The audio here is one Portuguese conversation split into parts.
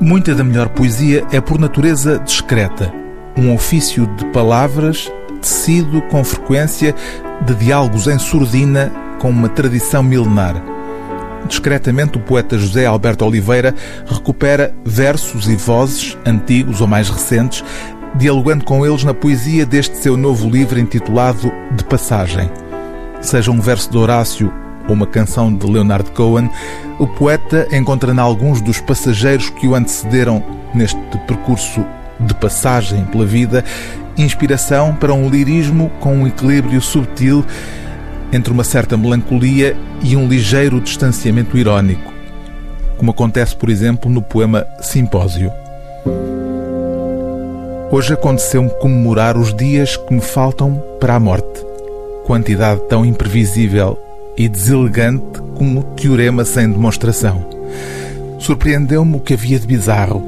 Muita da melhor poesia é por natureza discreta, um ofício de palavras tecido com frequência de diálogos em surdina com uma tradição milenar. Discretamente, o poeta José Alberto Oliveira recupera versos e vozes, antigos ou mais recentes, dialogando com eles na poesia deste seu novo livro intitulado De Passagem. Seja um verso de Horácio uma canção de Leonard Cohen, o poeta encontra em alguns dos passageiros que o antecederam neste percurso de passagem pela vida inspiração para um lirismo com um equilíbrio subtil entre uma certa melancolia e um ligeiro distanciamento irónico, como acontece, por exemplo, no poema Simpósio. Hoje aconteceu-me comemorar os dias que me faltam para a morte. Quantidade tão imprevisível e deselegante como teorema sem demonstração. Surpreendeu-me o que havia de bizarro.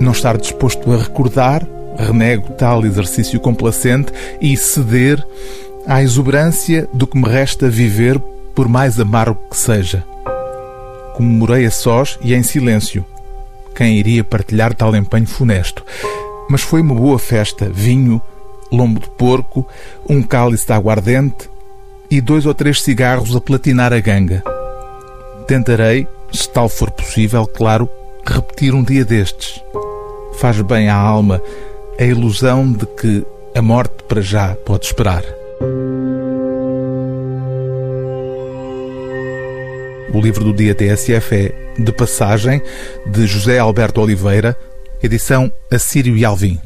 Não estar disposto a recordar, renego tal exercício complacente e ceder à exuberância do que me resta viver, por mais amargo que seja. Comemorei a sós e em silêncio. Quem iria partilhar tal empenho funesto? Mas foi uma boa festa: vinho, lombo de porco, um cálice de aguardente e dois ou três cigarros a platinar a ganga. Tentarei, se tal for possível, claro, repetir um dia destes. Faz bem à alma a ilusão de que a morte para já pode esperar. O livro do dia TSF é De Passagem, de José Alberto Oliveira, edição Assírio e Alvim.